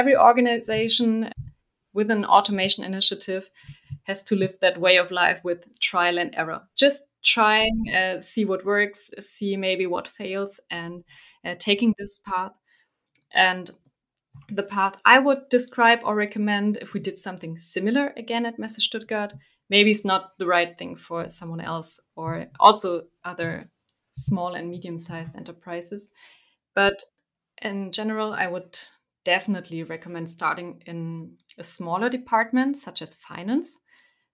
every organization with an automation initiative has to live that way of life with trial and error. Just trying, uh, see what works, see maybe what fails, and uh, taking this path. And the path I would describe or recommend if we did something similar again at Messe Stuttgart, maybe it's not the right thing for someone else or also other small and medium sized enterprises. But in general, I would definitely recommend starting in a smaller department, such as finance,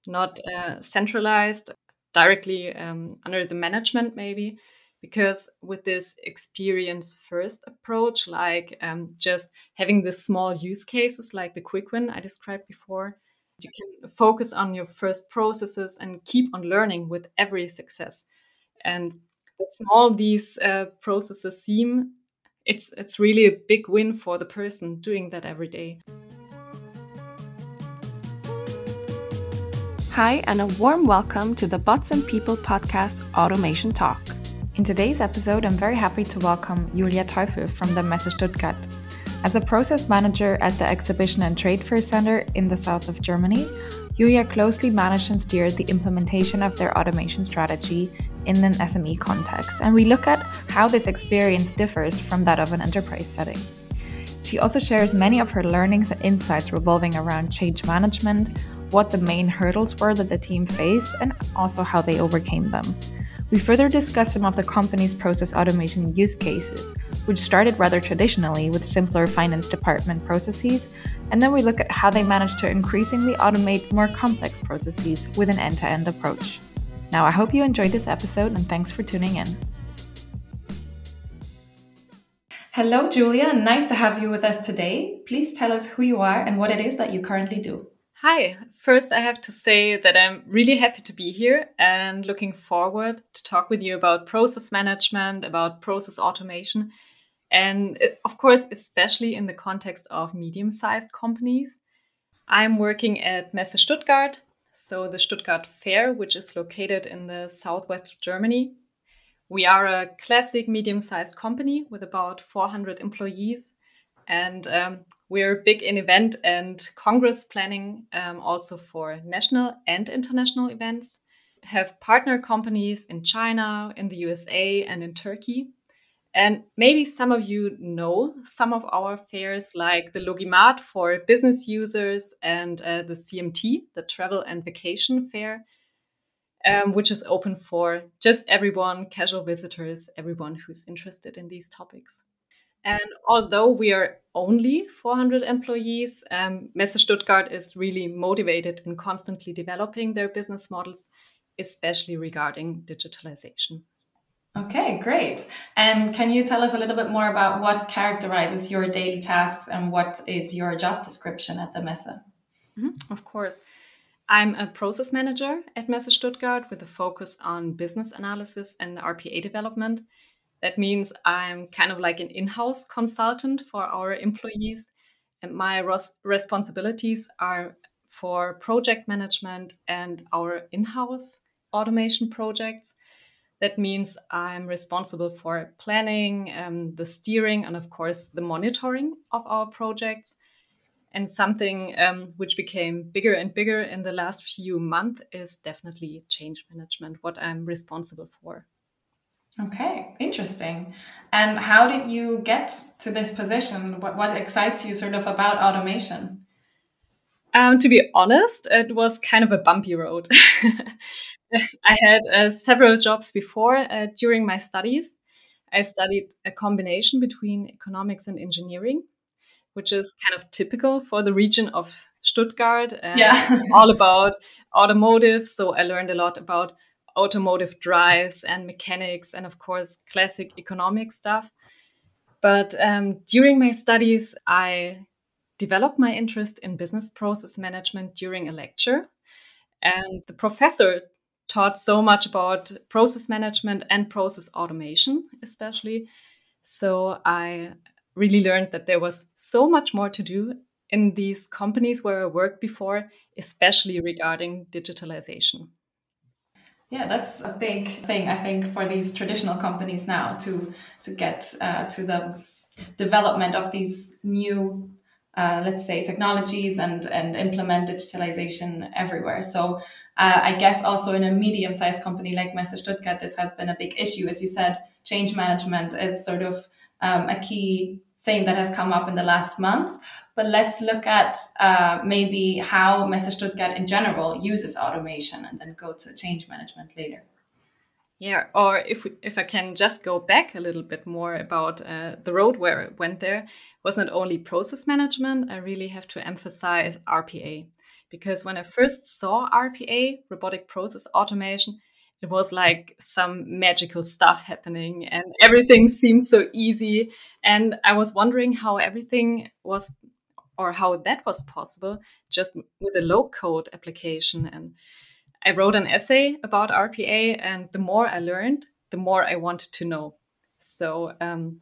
not uh, centralized directly um, under the management, maybe. Because with this experience first approach, like um, just having the small use cases like the quick win I described before, you can focus on your first processes and keep on learning with every success. And the small these uh, processes seem, it's it's really a big win for the person doing that every day. Hi, and a warm welcome to the Bots and People podcast Automation Talk. In today's episode, I'm very happy to welcome Julia Teufel from the Messe Stuttgart. As a process manager at the Exhibition and Trade Fair Center in the south of Germany, Julia closely managed and steered the implementation of their automation strategy in an SME context, and we look at how this experience differs from that of an enterprise setting. She also shares many of her learnings and insights revolving around change management, what the main hurdles were that the team faced, and also how they overcame them. We further discuss some of the company's process automation use cases, which started rather traditionally with simpler finance department processes, and then we look at how they managed to increasingly automate more complex processes with an end to end approach. Now, I hope you enjoyed this episode and thanks for tuning in. Hello, Julia. Nice to have you with us today. Please tell us who you are and what it is that you currently do. Hi. First, I have to say that I'm really happy to be here and looking forward to talk with you about process management, about process automation, and of course, especially in the context of medium sized companies. I'm working at Messe Stuttgart, so the Stuttgart Fair, which is located in the southwest of Germany. We are a classic medium sized company with about 400 employees. And um, we're big in event and congress planning um, also for national and international events. Have partner companies in China, in the USA, and in Turkey. And maybe some of you know some of our fairs, like the Logimat for business users and uh, the CMT, the Travel and Vacation Fair, um, which is open for just everyone, casual visitors, everyone who's interested in these topics. And although we are only 400 employees, um, Messe Stuttgart is really motivated in constantly developing their business models, especially regarding digitalization. Okay, great. And can you tell us a little bit more about what characterizes your daily tasks and what is your job description at the Messe? Mm-hmm, of course. I'm a process manager at Messe Stuttgart with a focus on business analysis and RPA development. That means I'm kind of like an in house consultant for our employees, and my responsibilities are for project management and our in house automation projects. That means I'm responsible for planning, um, the steering, and of course, the monitoring of our projects. And something um, which became bigger and bigger in the last few months is definitely change management, what I'm responsible for. Okay, interesting. And how did you get to this position? What, what excites you sort of about automation? Um, to be honest, it was kind of a bumpy road. I had uh, several jobs before uh, during my studies. I studied a combination between economics and engineering, which is kind of typical for the region of Stuttgart. yeah. all about automotive. So I learned a lot about automotive drives and mechanics, and of course, classic economic stuff. But um, during my studies, I developed my interest in business process management during a lecture. And the professor taught so much about process management and process automation, especially. So I really learned that there was so much more to do in these companies where I worked before, especially regarding digitalization. Yeah, that's a big thing I think for these traditional companies now to to get uh, to the development of these new uh, let's say, technologies and, and implement digitalization everywhere. So uh, I guess also in a medium sized company like Messe Stuttgart, this has been a big issue. As you said, change management is sort of um, a key thing that has come up in the last month. But let's look at uh, maybe how Messe Stuttgart in general uses automation and then go to change management later. Yeah, or if we, if I can just go back a little bit more about uh, the road where I went there was not only process management. I really have to emphasize RPA because when I first saw RPA, robotic process automation, it was like some magical stuff happening and everything seemed so easy. And I was wondering how everything was or how that was possible just with a low code application. And I wrote an essay about RPA, and the more I learned, the more I wanted to know. So um,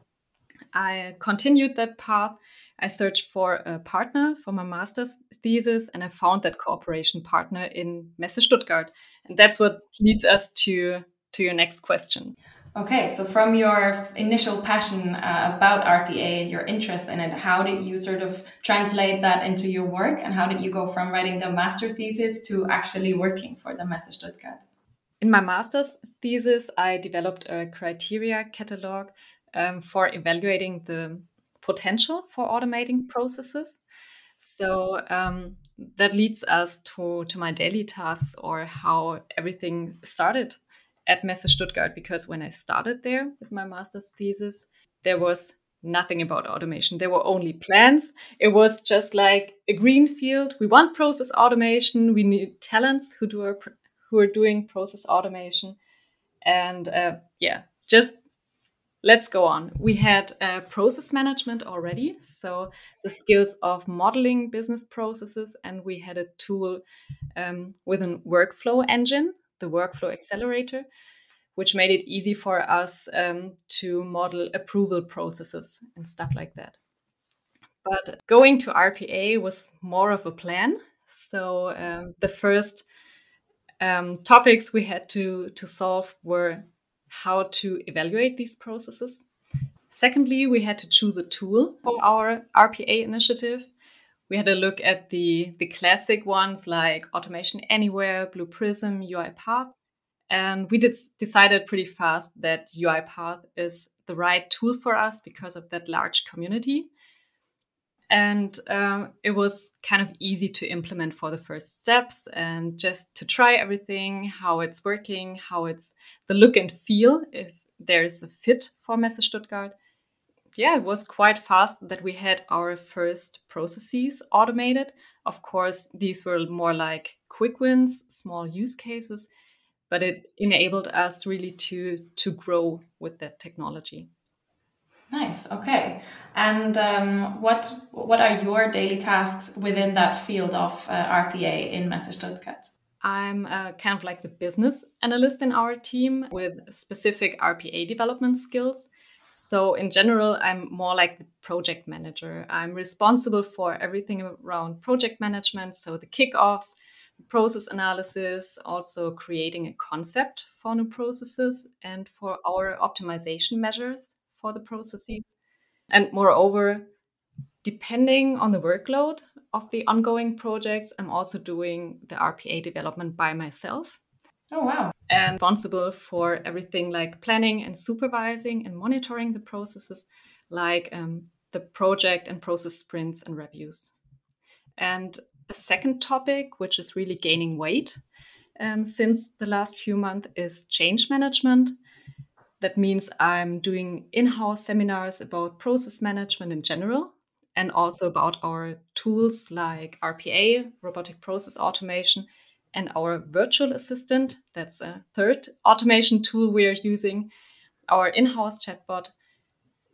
I continued that path. I searched for a partner for my master's thesis, and I found that cooperation partner in Messe Stuttgart. And that's what leads us to, to your next question. Okay, so from your initial passion uh, about RPA and your interest in it, how did you sort of translate that into your work? And how did you go from writing the master thesis to actually working for the Messe Stuttgart? In my master's thesis, I developed a criteria catalog um, for evaluating the potential for automating processes. So um, that leads us to, to my daily tasks or how everything started at Messe Stuttgart because when I started there with my master's thesis, there was nothing about automation. There were only plans. It was just like a green field. We want process automation. We need talents who do our, who are doing process automation, and uh, yeah, just let's go on. We had uh, process management already, so the skills of modeling business processes, and we had a tool um, with a workflow engine the workflow accelerator, which made it easy for us um, to model approval processes and stuff like that. But going to RPA was more of a plan. So um, the first um, topics we had to, to solve were how to evaluate these processes. Secondly, we had to choose a tool for our RPA initiative we had a look at the the classic ones like Automation Anywhere, Blue Prism, UiPath, and we did decided pretty fast that UiPath is the right tool for us because of that large community. And um, it was kind of easy to implement for the first steps and just to try everything, how it's working, how it's the look and feel, if there is a fit for Messe Stuttgart yeah, it was quite fast that we had our first processes automated. Of course, these were more like quick wins, small use cases, but it enabled us really to to grow with that technology. Nice. Okay. And um, what what are your daily tasks within that field of uh, RPA in Messe Stuttgart? I'm uh, kind of like the business analyst in our team with specific RPA development skills. So, in general, I'm more like the project manager. I'm responsible for everything around project management. So, the kickoffs, process analysis, also creating a concept for new processes and for our optimization measures for the processes. And moreover, depending on the workload of the ongoing projects, I'm also doing the RPA development by myself. Oh, wow and responsible for everything like planning and supervising and monitoring the processes, like um, the project and process sprints and reviews. And a second topic, which is really gaining weight um, since the last few months, is change management. That means I'm doing in house seminars about process management in general and also about our tools like RPA, robotic process automation, and our virtual assistant. That's a third automation tool we are using, our in house chatbot.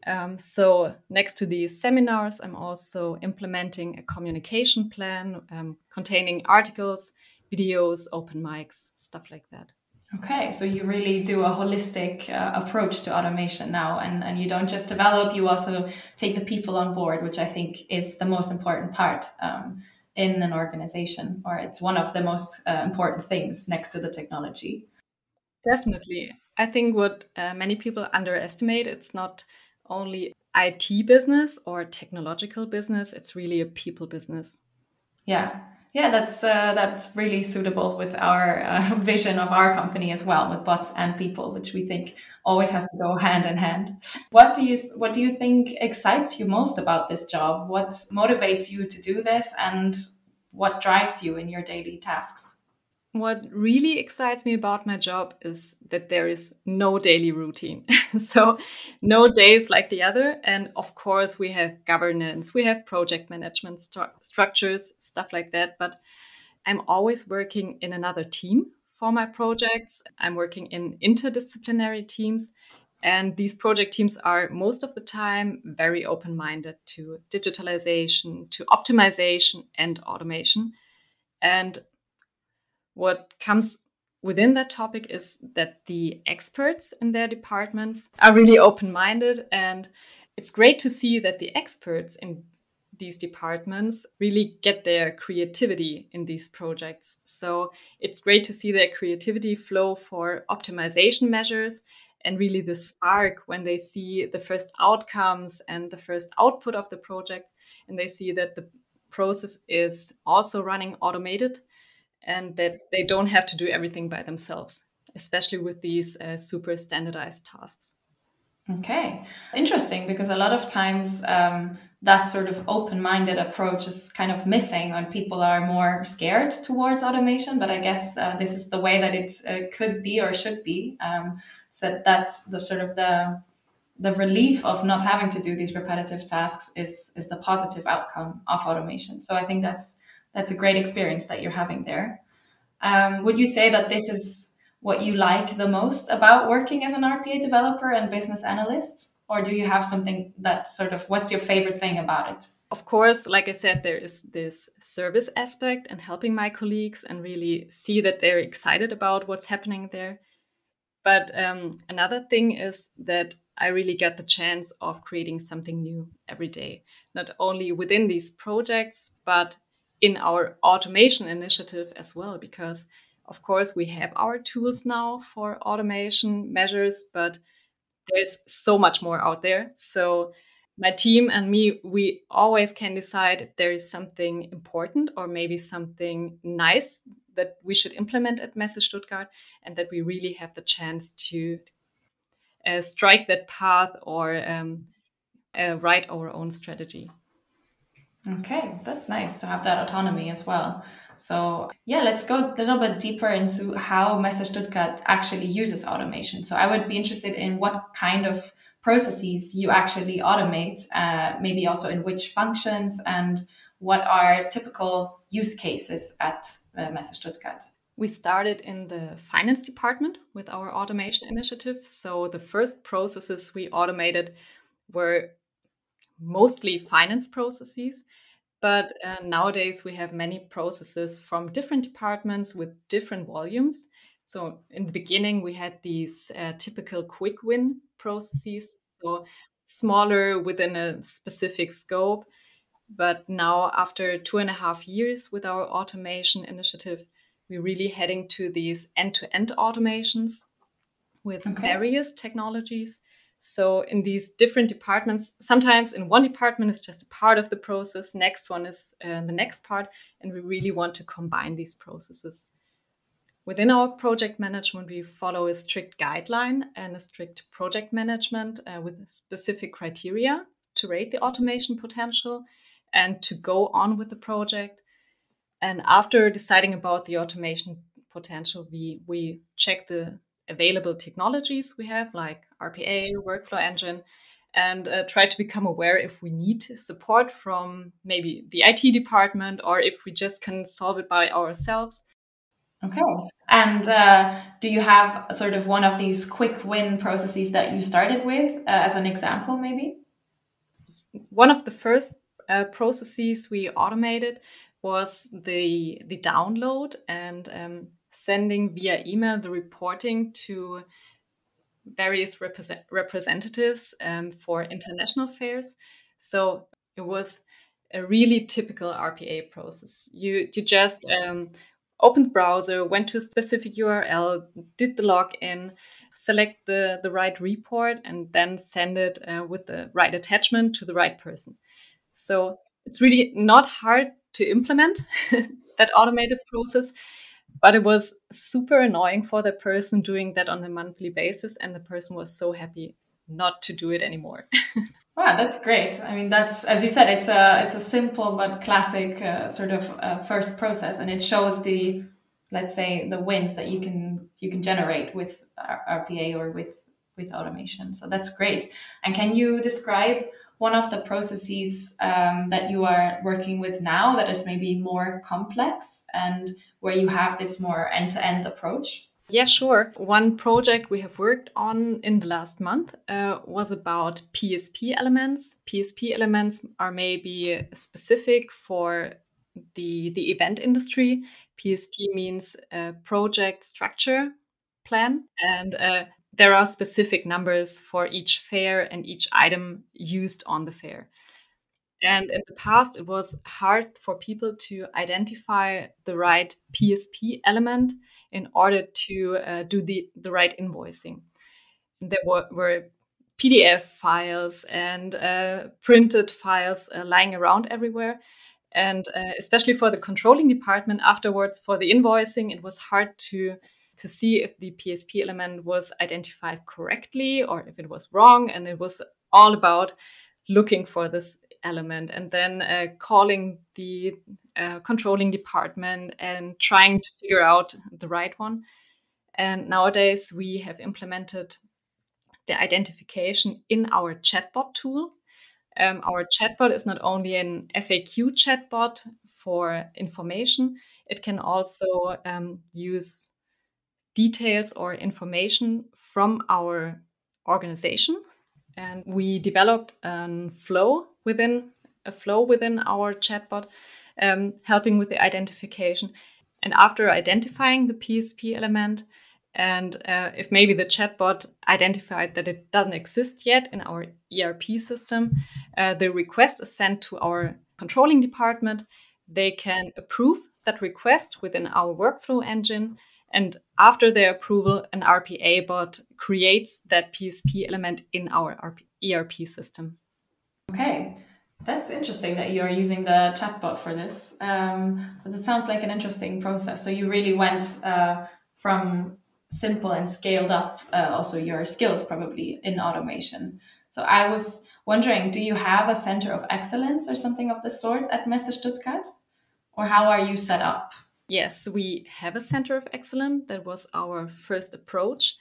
Um, so, next to these seminars, I'm also implementing a communication plan um, containing articles, videos, open mics, stuff like that. Okay, so you really do a holistic uh, approach to automation now, and, and you don't just develop, you also take the people on board, which I think is the most important part. Um, in an organization, or it's one of the most uh, important things next to the technology. Definitely. I think what uh, many people underestimate, it's not only IT business or technological business. It's really a people business. Yeah. Yeah, that's uh, that's really suitable with our uh, vision of our company as well, with bots and people, which we think always has to go hand in hand. What do you what do you think excites you most about this job? What motivates you to do this, and what drives you in your daily tasks? What really excites me about my job is that there is no daily routine. so, no days like the other. And of course, we have governance, we have project management stru- structures, stuff like that. But I'm always working in another team for my projects. I'm working in interdisciplinary teams. And these project teams are most of the time very open minded to digitalization, to optimization, and automation. And what comes within that topic is that the experts in their departments are really open minded. And it's great to see that the experts in these departments really get their creativity in these projects. So it's great to see their creativity flow for optimization measures and really the spark when they see the first outcomes and the first output of the project and they see that the process is also running automated and that they don't have to do everything by themselves, especially with these uh, super standardized tasks. Okay, interesting because a lot of times um, that sort of open minded approach is kind of missing when people are more scared towards automation. But I guess uh, this is the way that it uh, could be or should be. Um, so that's the sort of the the relief of not having to do these repetitive tasks is is the positive outcome of automation. So I think that's that's a great experience that you're having there. Um, would you say that this is what you like the most about working as an RPA developer and business analyst? Or do you have something that sort of, what's your favorite thing about it? Of course, like I said, there is this service aspect and helping my colleagues and really see that they're excited about what's happening there. But um, another thing is that I really get the chance of creating something new every day, not only within these projects, but in our automation initiative as well, because of course we have our tools now for automation measures, but there's so much more out there. So my team and me, we always can decide if there is something important or maybe something nice that we should implement at Messe Stuttgart, and that we really have the chance to uh, strike that path or um, uh, write our own strategy. Okay, that's nice to have that autonomy as well. So, yeah, let's go a little bit deeper into how Messe Stuttgart actually uses automation. So, I would be interested in what kind of processes you actually automate, uh, maybe also in which functions, and what are typical use cases at uh, Messe Stuttgart. We started in the finance department with our automation initiative. So, the first processes we automated were mostly finance processes. But uh, nowadays, we have many processes from different departments with different volumes. So, in the beginning, we had these uh, typical quick win processes, so smaller within a specific scope. But now, after two and a half years with our automation initiative, we're really heading to these end to end automations with okay. various technologies. So in these different departments, sometimes in one department is just a part of the process, next one is uh, the next part, and we really want to combine these processes. Within our project management, we follow a strict guideline and a strict project management uh, with specific criteria to rate the automation potential and to go on with the project. And after deciding about the automation potential, we, we check the available technologies we have, like RPA, workflow engine, and uh, try to become aware if we need support from maybe the IT department or if we just can solve it by ourselves. Okay. And uh, do you have sort of one of these quick win processes that you started with uh, as an example, maybe? One of the first uh, processes we automated was the the download and um, sending via email the reporting to various represent- representatives um, for international fairs. So it was a really typical RPA process. You you just um, opened browser, went to a specific URL, did the login, select the, the right report, and then send it uh, with the right attachment to the right person. So it's really not hard to implement that automated process, but it was super annoying for the person doing that on a monthly basis. And the person was so happy not to do it anymore. Wow, that's great. I mean, that's as you said, it's a it's a simple but classic uh, sort of uh, first process, and it shows the let's say the wins that you can you can generate with RPA or with with automation. So that's great. And can you describe one of the processes um, that you are working with now that is maybe more complex and where you have this more end to end approach? Yeah, sure. One project we have worked on in the last month uh, was about PSP elements. PSP elements are maybe specific for the the event industry. PSP means a project structure plan, and uh, there are specific numbers for each fair and each item used on the fair. And in the past, it was hard for people to identify the right PSP element in order to uh, do the, the right invoicing. There were, were PDF files and uh, printed files uh, lying around everywhere. And uh, especially for the controlling department afterwards, for the invoicing, it was hard to to see if the PSP element was identified correctly or if it was wrong. And it was all about looking for this element and then uh, calling the uh, controlling department and trying to figure out the right one. And nowadays we have implemented the identification in our chatbot tool. Um, our chatbot is not only an FAQ chatbot for information, it can also um, use details or information from our organization. And we developed a flow within a flow within our chatbot, um, helping with the identification. And after identifying the PSP element, and uh, if maybe the chatbot identified that it doesn't exist yet in our ERP system, uh, the request is sent to our controlling department. They can approve that request within our workflow engine. And after their approval, an RPA bot creates that PSP element in our ERP system. Okay. That's interesting that you're using the chatbot for this. Um, but it sounds like an interesting process. So you really went uh, from simple and scaled up uh, also your skills probably in automation. So I was wondering, do you have a center of excellence or something of the sort at Messe Stuttgart? Or how are you set up? Yes, we have a center of excellence. That was our first approach.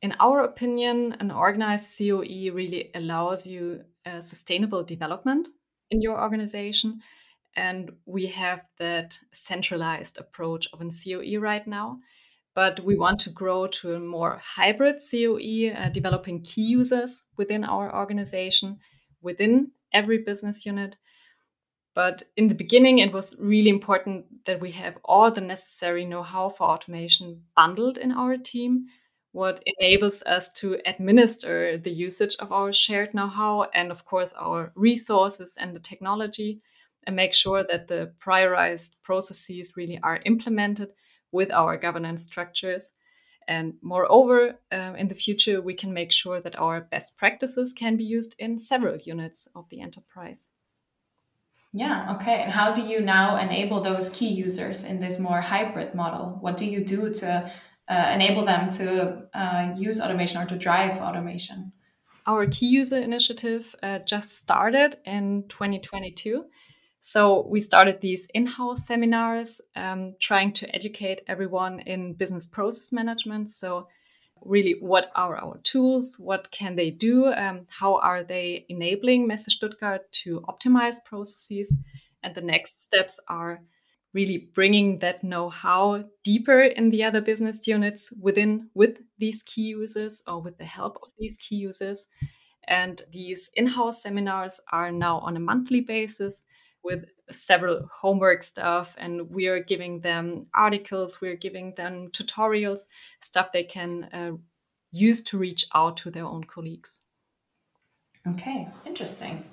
In our opinion, an organized COE really allows you a sustainable development in your organization. And we have that centralized approach of an COE right now. But we want to grow to a more hybrid COE, uh, developing key users within our organization, within every business unit. But in the beginning, it was really important that we have all the necessary know how for automation bundled in our team what enables us to administer the usage of our shared know how and, of course, our resources and the technology, and make sure that the prioritized processes really are implemented with our governance structures. And moreover, uh, in the future, we can make sure that our best practices can be used in several units of the enterprise. Yeah, okay. And how do you now enable those key users in this more hybrid model? What do you do to uh, enable them to uh, use automation or to drive automation? Our key user initiative uh, just started in 2022. So we started these in-house seminars, um, trying to educate everyone in business process management. So really, what are our tools? What can they do? Um, how are they enabling Messe Stuttgart to optimize processes? And the next steps are really bringing that know-how deeper in the other business units within with these key users or with the help of these key users and these in-house seminars are now on a monthly basis with several homework stuff and we are giving them articles we're giving them tutorials stuff they can uh, use to reach out to their own colleagues. Okay interesting.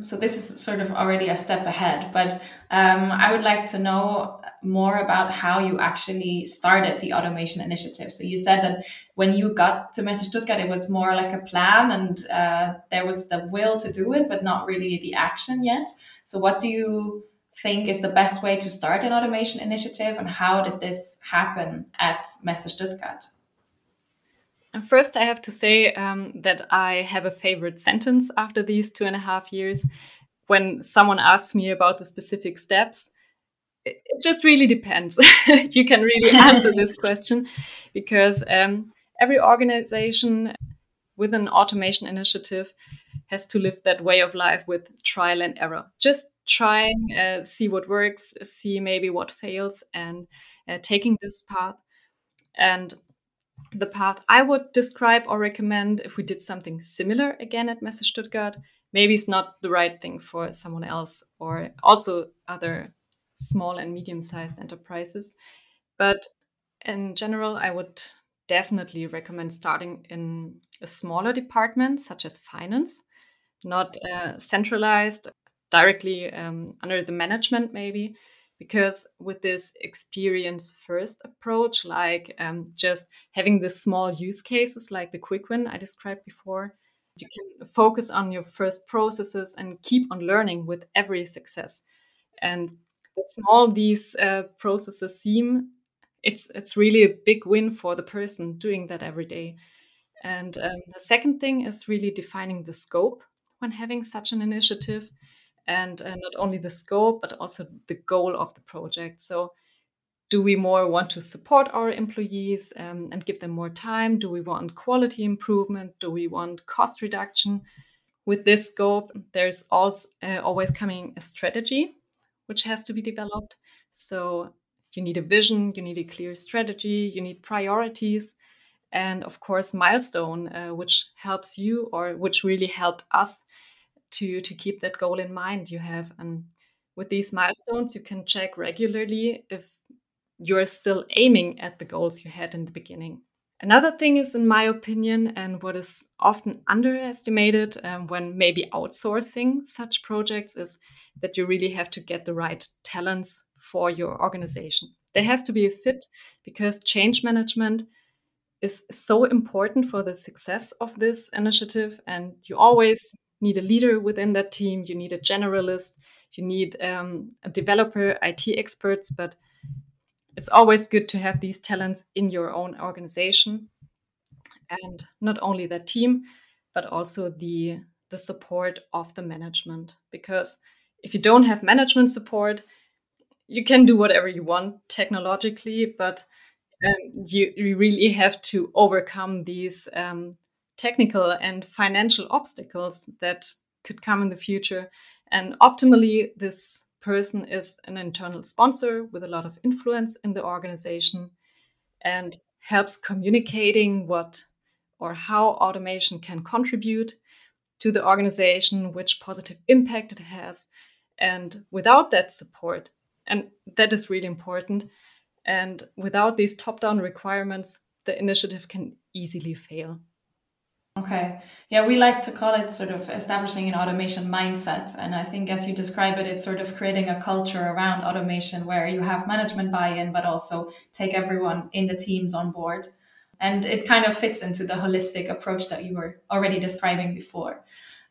So this is sort of already a step ahead, but um, I would like to know more about how you actually started the automation initiative. So you said that when you got to Messe Stuttgart, it was more like a plan and uh, there was the will to do it, but not really the action yet. So what do you think is the best way to start an automation initiative and how did this happen at Messe Stuttgart? First, I have to say um, that I have a favorite sentence after these two and a half years. When someone asks me about the specific steps, it just really depends. you can really answer this question because um, every organization with an automation initiative has to live that way of life with trial and error. Just trying, uh, see what works, see maybe what fails, and uh, taking this path. And the path I would describe or recommend if we did something similar again at Messe Stuttgart, maybe it's not the right thing for someone else or also other small and medium sized enterprises. But in general, I would definitely recommend starting in a smaller department, such as finance, not uh, centralized directly um, under the management, maybe. Because with this experience first approach, like um, just having the small use cases like the quick win I described before, you can focus on your first processes and keep on learning with every success. And small these uh, processes seem, it's it's really a big win for the person doing that every day. And um, the second thing is really defining the scope when having such an initiative, and uh, not only the scope but also the goal of the project. So do we more want to support our employees um, and give them more time? Do we want quality improvement? Do we want cost reduction? With this scope, there's also uh, always coming a strategy which has to be developed. So you need a vision, you need a clear strategy, you need priorities, and of course milestone, uh, which helps you or which really helped us to to keep that goal in mind. You have and with these milestones, you can check regularly if you're still aiming at the goals you had in the beginning. Another thing is, in my opinion, and what is often underestimated um, when maybe outsourcing such projects, is that you really have to get the right talents for your organization. There has to be a fit because change management is so important for the success of this initiative. And you always need a leader within that team, you need a generalist, you need um, a developer, IT experts, but it's always good to have these talents in your own organization. And not only the team but also the the support of the management. Because if you don't have management support you can do whatever you want technologically but um, you, you really have to overcome these um, technical and financial obstacles that could come in the future. And optimally this person is an internal sponsor with a lot of influence in the organization and helps communicating what or how automation can contribute to the organization, which positive impact it has. And without that support, and that is really important, and without these top down requirements, the initiative can easily fail. Okay. Yeah, we like to call it sort of establishing an automation mindset. And I think as you describe it, it's sort of creating a culture around automation where you have management buy in, but also take everyone in the teams on board. And it kind of fits into the holistic approach that you were already describing before.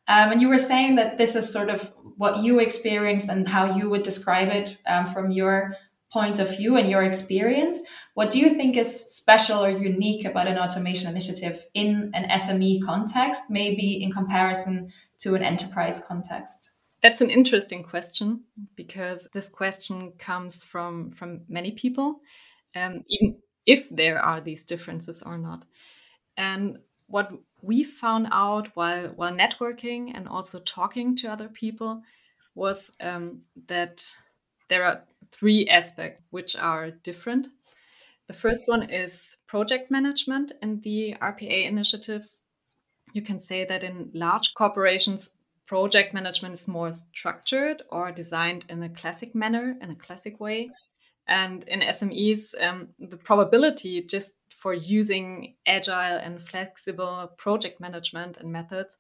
Um, and you were saying that this is sort of what you experienced and how you would describe it um, from your point of view and your experience. What do you think is special or unique about an automation initiative in an SME context, maybe in comparison to an enterprise context? That's an interesting question because this question comes from from many people, um, even if there are these differences or not. And what we found out while while networking and also talking to other people was um, that there are three aspects which are different. The first one is project management in the RPA initiatives. You can say that in large corporations, project management is more structured or designed in a classic manner, in a classic way. And in SMEs, um, the probability just for using agile and flexible project management and methods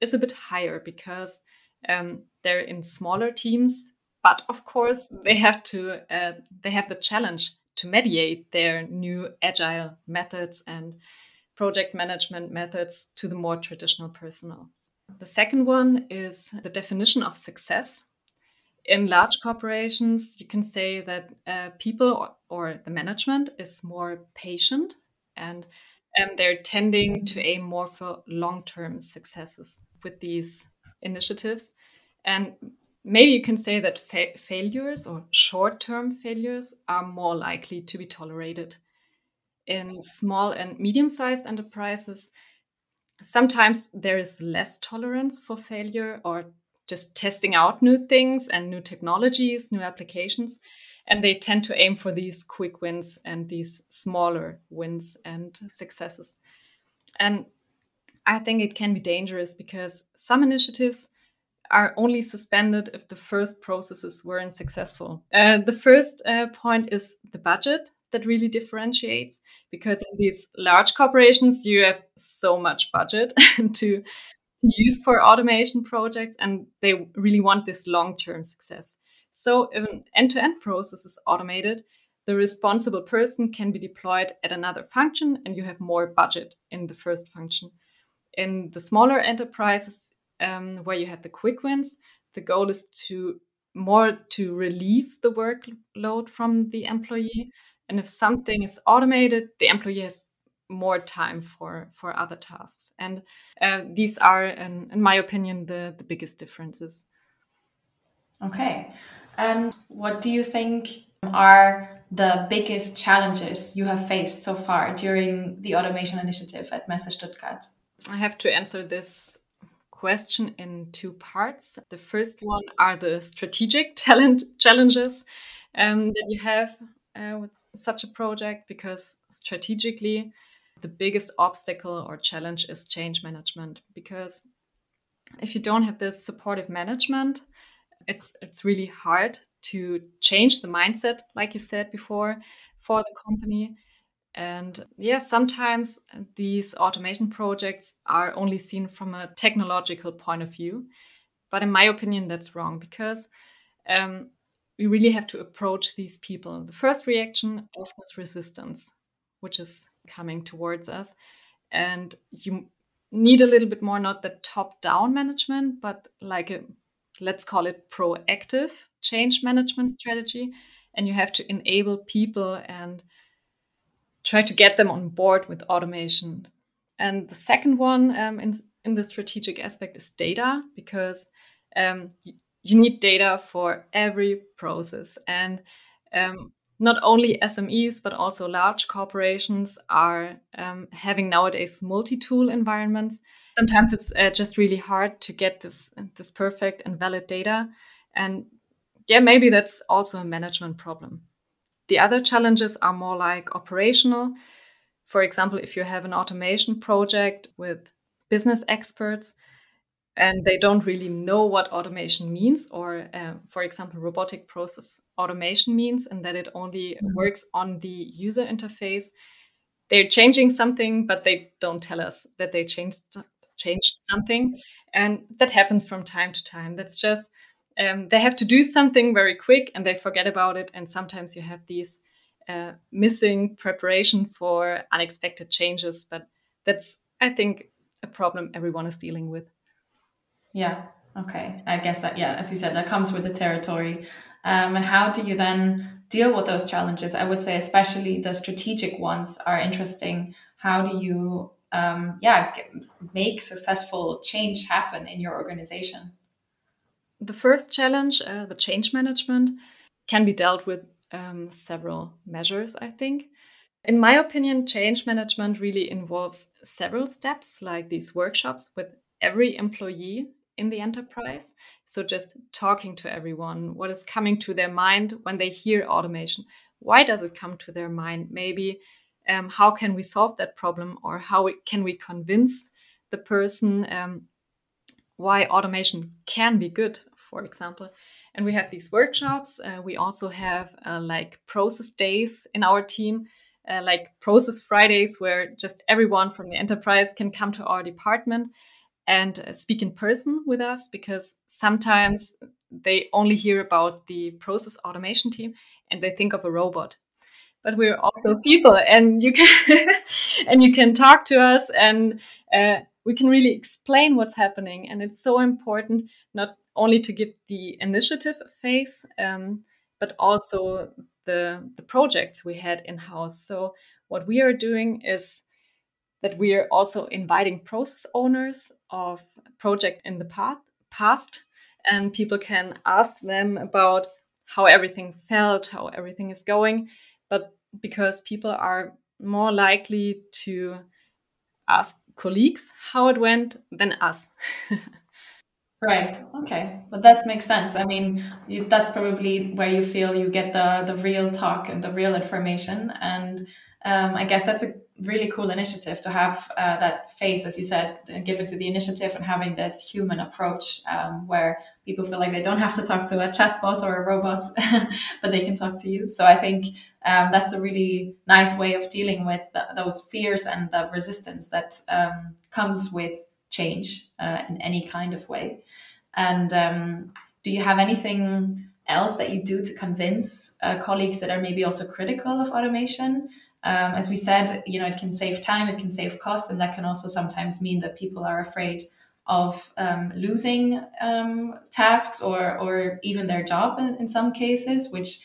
is a bit higher because Um, they're in smaller teams, but of course they have to uh, they have the challenge to mediate their new agile methods and project management methods to the more traditional personnel. The second one is the definition of success. In large corporations, you can say that uh, people or, or, the management is more patient and um, they're tending to aim more for long term successes with these initiatives. And maybe you can say that fa- failures or short term failures are more likely to be tolerated. In small and medium sized enterprises, sometimes there is less tolerance for failure or just testing out new things and new technologies, new applications. And they tend to aim for these quick wins and these smaller wins and successes. And I think it can be dangerous because some initiatives are only suspended if the first processes weren't successful. Uh, the first uh, point is the budget that really differentiates because in these large corporations you have so much budget to, to use for automation projects and they really want this long-term success. So if an end-to-end process is automated, the responsible person can be deployed at another function and you have more budget in the first function. In the smaller enterprises, um, where you had the quick wins. The goal is to more to relieve the workload from the employee. And if something is automated, the employee has more time for for other tasks. And uh, these are, in, in my opinion, the the biggest differences. Okay. And what do you think are the biggest challenges you have faced so far during the automation initiative at Messe Stuttgart? I have to answer this question in two parts. The first one are the strategic talent challenges um, that you have uh, with such a project, because strategically, the biggest obstacle or challenge is change management. Because if you don't have this supportive management, it's it's really hard to change the mindset, like you said before, for the company. And yeah, sometimes these automation projects are only seen from a technological point of view. But in my opinion, that's wrong because um, we really have to approach these people. The first reaction often is resistance, which is coming towards us. And you need a little bit more, not the top down management, but like a, let's call it proactive change management strategy. And you have to enable people and try to get them on board with automation. And the second one um, in, in the strategic aspect is data, because um, you need data for every process. And um, not only SMEs, but also large corporations are um, having nowadays multi tool environments. Sometimes it's uh, just really hard to get this, this perfect and valid data. And yeah, maybe that's also a management problem. The other challenges are more like operational. For example, if you have an automation project with business experts and they don't really know what automation means, or uh, for example, robotic process automation means, and that it only mm-hmm. works on the user interface, they're changing something, but they don't tell us that they changed changed something, and that happens from time to time. That's just um, they have to do something very quick and they forget about it. And sometimes you have these uh, missing preparation for unexpected changes. But that's, I think, a problem everyone is dealing with. Yeah. Okay. I guess that, yeah, as you said, that comes with the territory. Um, and how do you then deal with those challenges? I would say, especially the strategic ones are interesting. How do you, um, yeah, make successful change happen in your organization? The first challenge, uh, the change management, can be dealt with um, several measures, I think. In my opinion, change management really involves several steps, like these workshops with every employee in the enterprise. So, just talking to everyone, what is coming to their mind when they hear automation? Why does it come to their mind? Maybe um, how can we solve that problem, or how can we convince the person um, why automation can be good for example. And we have these workshops. Uh, we also have uh, like process days in our team, uh, like process Fridays, where just everyone from the enterprise can come to our department and uh, speak in person with us because sometimes they only hear about the process automation team and they think of a robot but we're also people and you can and you can talk to us and uh, we can really explain what's happening and it's so important not only to give the initiative a face um, but also the the projects we had in house so what we are doing is that we are also inviting process owners of project in the past past and people can ask them about how everything felt how everything is going. But because people are more likely to ask colleagues how it went than us. right. Okay. But that makes sense. I mean, that's probably where you feel you get the the real talk and the real information. And um, I guess that's a really cool initiative to have uh, that face, as you said, given to the initiative and having this human approach um, where people feel like they don't have to talk to a chatbot or a robot, but they can talk to you. So I think um, that's a really nice way of dealing with those fears and the resistance that um, comes with change uh, in any kind of way. And um, do you have anything else that you do to convince uh, colleagues that are maybe also critical of automation? Um, as we said, you know, it can save time, it can save cost, and that can also sometimes mean that people are afraid of um, losing um, tasks or or even their job in, in, some cases, which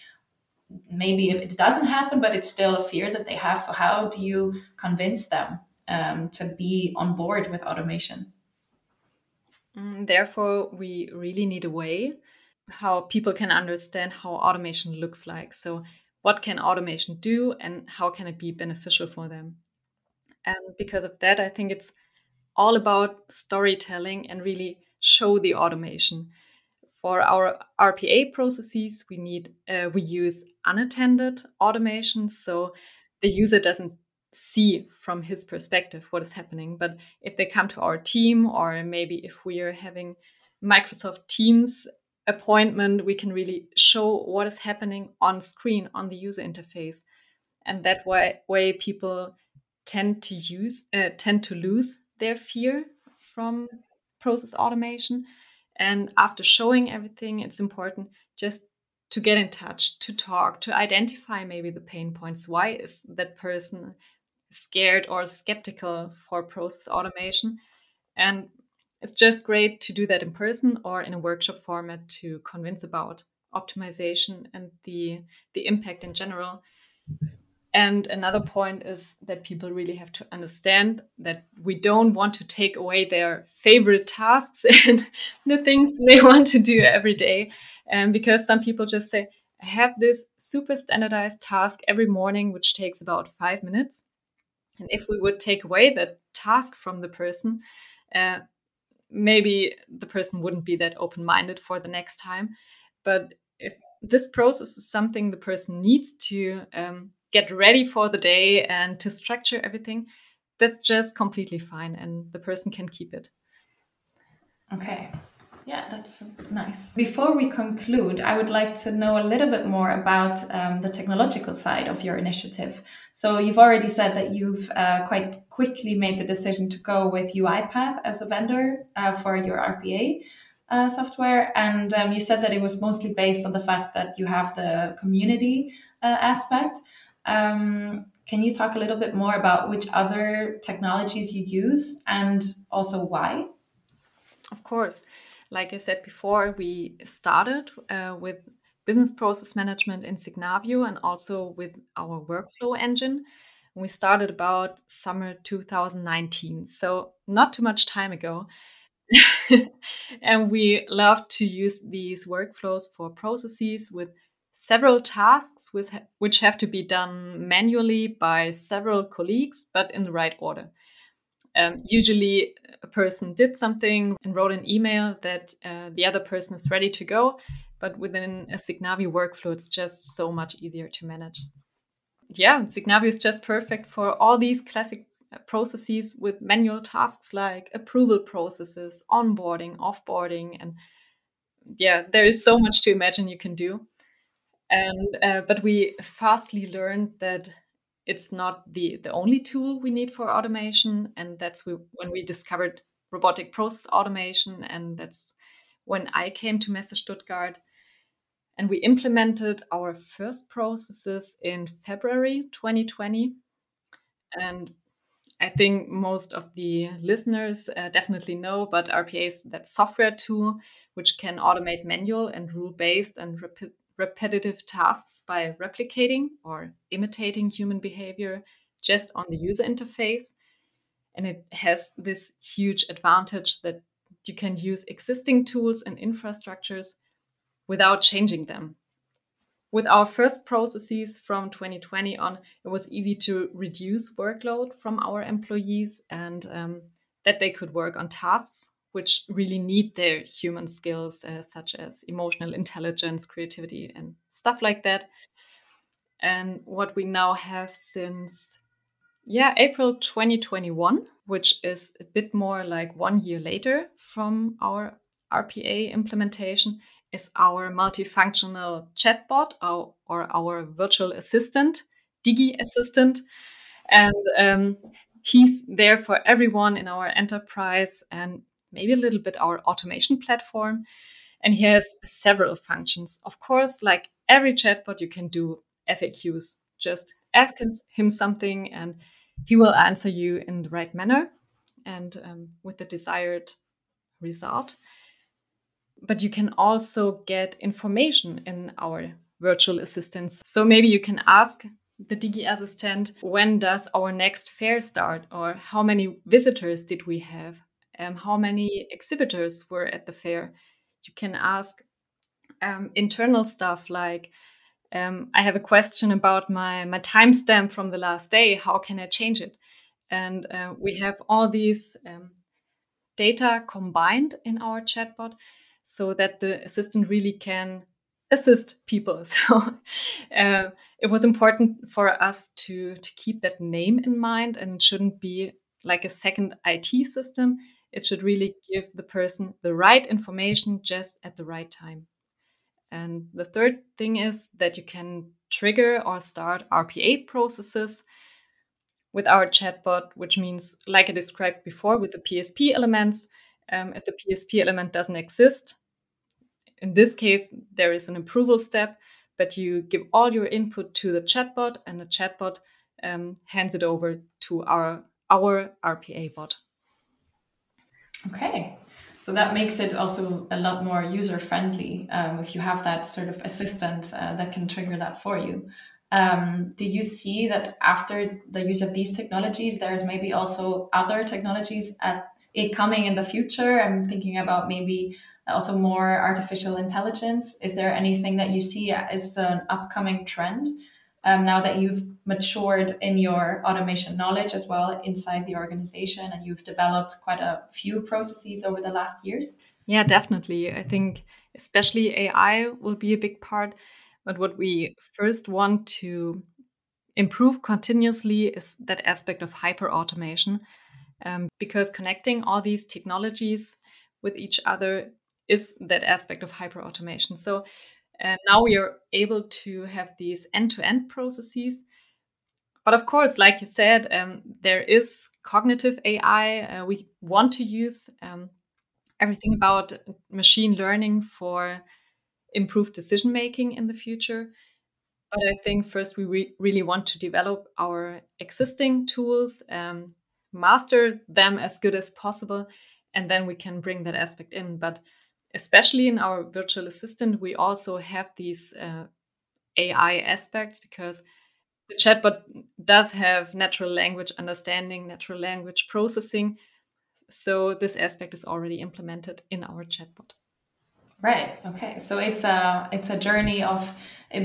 maybe it doesn't happen, but it's still a fear that they have. So how do you convince them um, to be on board with automation? Mm, therefore, we really need a way how people can understand how automation looks like. So what can automation do and how can it be beneficial for them? And because of that i think it's all about storytelling and really show the automation. For our rpa processes we need uh, we use unattended automation so the user doesn't see from his perspective what is happening. But if they come to our team or maybe if we are having microsoft teams appointment, we can really show what is happening on screen on the user interface, and that way, way people tend to use uh, tend to lose their fear from process automation. And after showing everything, it's important just to get in touch, to talk, to identify maybe the pain points. Why is that person scared or skeptical for process automation? And it's just great to do that in person or in a workshop format to convince about optimization and the the impact in general. And another point is that people really have to understand that we don't want to take away their favorite tasks and the things they want to do every day. And because some people just say, I have this super standardized task every morning, which takes about five minutes. And if we would take away that task from the person, uh, maybe the person wouldn't be that open minded for the next time. But if this process is something the person needs to um, get ready for the day and to structure everything, that's just completely fine and the person can keep it. Okay. Yeah, that's nice. Before we conclude, I would like to know a little bit more about um, the technological side of your initiative. So, you've already said that you've uh, quite quickly made the decision to go with UiPath as a vendor uh, for your RPA uh, software. And um, you said that it was mostly based on the fact that you have the community uh, aspect. Um, can you talk a little bit more about which other technologies you use and also why? Of course like I said before, we started uh, with business process management in Signavio and also with our workflow engine. We started about summer 2019, so not too much time ago. and we love to use these workflows for processes with several tasks which have to be done manually by several colleagues, but in the right order. Um, usually, a person did something and wrote an email that uh, the other person is ready to go. But within a Signavio workflow, it's just so much easier to manage. Yeah, Signavio is just perfect for all these classic uh, processes with manual tasks like approval processes, onboarding, offboarding, and yeah, there is so much to imagine you can do. And uh, but we fastly learned that it's not the the only tool we need for automation and that's we, when we discovered robotic process automation, and that's when I came to Messe Stuttgart. And we implemented our first processes in February 2020. And I think most of the listeners uh, definitely know, but RPA is that software tool which can automate manual and rule based and rep- repetitive tasks by replicating or imitating human behavior just on the user interface. And it has this huge advantage that you can use existing tools and infrastructures without changing them. With our first processes from 2020 on, it was easy to reduce workload from our employees and um, that they could work on tasks which really need their human skills, uh, such as emotional intelligence, creativity, and stuff like that. And what we now have since, yeah, April 2021, which is a bit more like one year later from our RPA implementation, is our multifunctional chatbot or, or our virtual assistant, Digi Assistant. And um, he's there for everyone in our enterprise and maybe a little bit our automation platform. And he has several functions. Of course, like every chatbot, you can do FAQs. Just ask him something and he will answer you in the right manner and um, with the desired result but you can also get information in our virtual assistants. So maybe you can ask the Digi Assistant, when does our next fair start? Or how many visitors did we have? Um, how many exhibitors were at the fair? You can ask um, internal stuff like, um, I have a question about my, my timestamp from the last day. How can I change it? And uh, we have all these um, data combined in our chatbot so that the assistant really can assist people. So uh, it was important for us to to keep that name in mind, and it shouldn't be like a second IT system. It should really give the person the right information just at the right time. And the third thing is that you can trigger or start RPA processes with our chatbot, which means, like I described before, with the PSP elements, um, if the PSP element doesn't exist, in this case, there is an approval step, but you give all your input to the chatbot, and the chatbot um, hands it over to our our RPA bot. Okay, so that makes it also a lot more user friendly um, if you have that sort of assistant uh, that can trigger that for you. Um, do you see that after the use of these technologies, there's maybe also other technologies at it coming in the future? I'm thinking about maybe also more artificial intelligence. Is there anything that you see as an upcoming trend um, now that you've matured in your automation knowledge as well inside the organization and you've developed quite a few processes over the last years? Yeah, definitely. I think especially AI will be a big part. But what we first want to improve continuously is that aspect of hyper automation. Um, because connecting all these technologies with each other is that aspect of hyper automation. So uh, now we are able to have these end to end processes. But of course, like you said, um, there is cognitive AI. Uh, we want to use um, everything about machine learning for improved decision making in the future. But I think first we re really want to develop our existing tools, um, master them as good as possible, and then we can bring that aspect in. But especially in our virtual assistant, we also have these uh, AI aspects because the chatbot does have natural language understanding, natural language processing. So this aspect is already implemented in our chatbot. Right. Okay. So it's a it's a journey of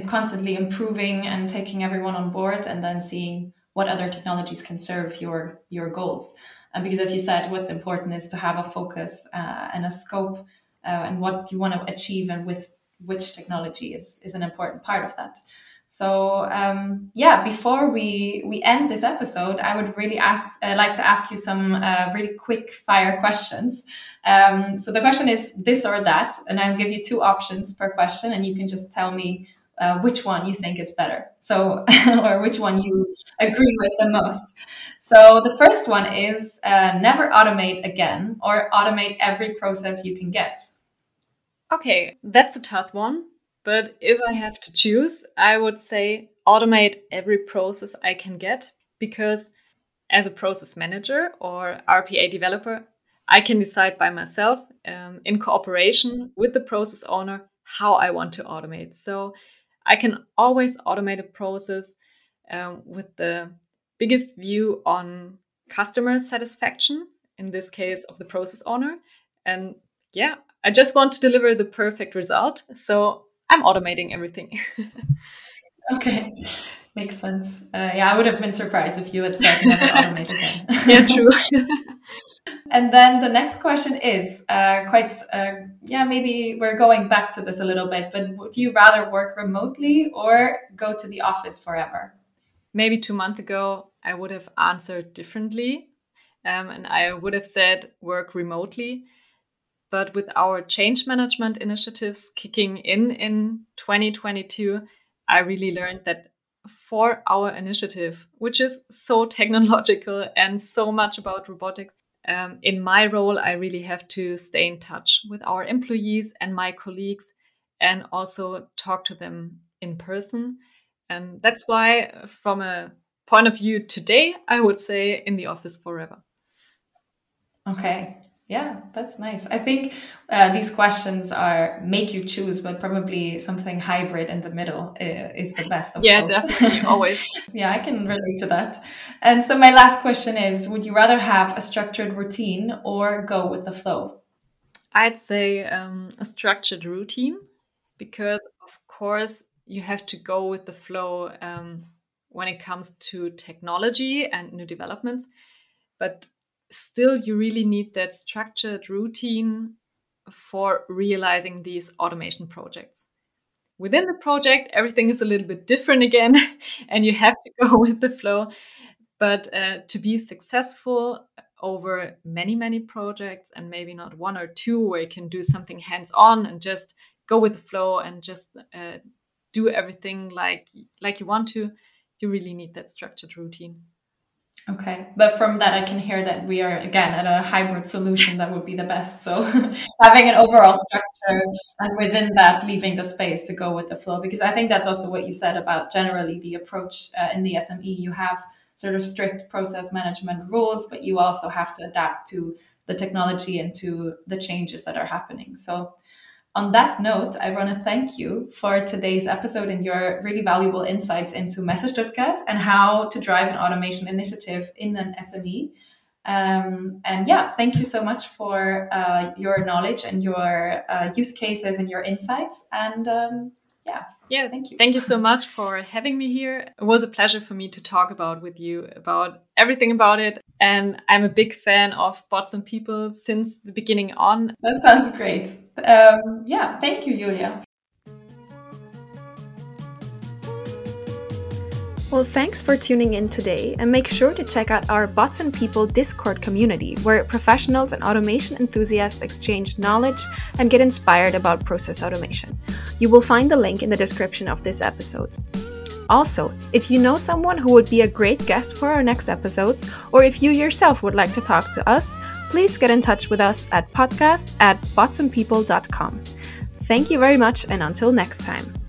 constantly improving and taking everyone on board, and then seeing what other technologies can serve your your goals. And because, as you said, what's important is to have a focus uh, and a scope uh, and what you want to achieve and with which technology is, is an important part of that. So um, yeah, before we we end this episode, I would really ask uh, like to ask you some uh, really quick fire questions. Um, so the question is this or that, and I'll give you two options per question, and you can just tell me uh, which one you think is better. So, or which one you agree with the most. So, the first one is uh, never automate again or automate every process you can get. Okay, that's a tough one. But if I have to choose, I would say automate every process I can get because as a process manager or RPA developer, I can decide by myself um, in cooperation with the process owner how I want to automate. So I can always automate a process um, with the biggest view on customer satisfaction, in this case of the process owner. And yeah, I just want to deliver the perfect result. So I'm automating everything. okay. Makes sense. Uh, yeah, I would have been surprised if you had said never automate again. yeah, true. and then the next question is uh, quite, uh, yeah, maybe we're going back to this a little bit, but would you rather work remotely or go to the office forever? Maybe two months ago, I would have answered differently. Um, and I would have said work remotely. But with our change management initiatives kicking in in 2022, I really learned that for our initiative, which is so technological and so much about robotics. Um, in my role, I really have to stay in touch with our employees and my colleagues and also talk to them in person. And that's why, from a point of view today, I would say in the office forever. Okay. Yeah, that's nice. I think uh, these questions are make you choose, but probably something hybrid in the middle uh, is the best. yeah, both. definitely, always. yeah, I can relate to that. And so, my last question is: Would you rather have a structured routine or go with the flow? I'd say um, a structured routine, because of course you have to go with the flow um, when it comes to technology and new developments. But still you really need that structured routine for realizing these automation projects. Within the project, everything is a little bit different again, and you have to go with the flow. But uh, to be successful over many, many projects, and maybe not one or two where you can do something hands on and just go with the flow and just uh, do everything like like you want to, you really need that structured routine. Okay, but from that, I can hear that we are again at a hybrid solution that would be the best. So, having an overall structure and within that, leaving the space to go with the flow, because I think that's also what you said about generally the approach uh, in the SME. You have sort of strict process management rules, but you also have to adapt to the technology and to the changes that are happening. So, on that note, I want to thank you for today's episode and your really valuable insights into Messe Stuttgart and how to drive an automation initiative in an SME. Um, and yeah, thank you so much for uh, your knowledge and your uh, use cases and your insights. And um, yeah, yeah, thank you. Thank you so much for having me here. It was a pleasure for me to talk about with you about everything about it. And I'm a big fan of bots and people since the beginning on. That sounds great. Um, yeah, thank you, Julia. Well, thanks for tuning in today, and make sure to check out our Bots and People Discord community, where professionals and automation enthusiasts exchange knowledge and get inspired about process automation. You will find the link in the description of this episode. Also, if you know someone who would be a great guest for our next episodes, or if you yourself would like to talk to us, please get in touch with us at podcast at botsandpeople.com. Thank you very much, and until next time.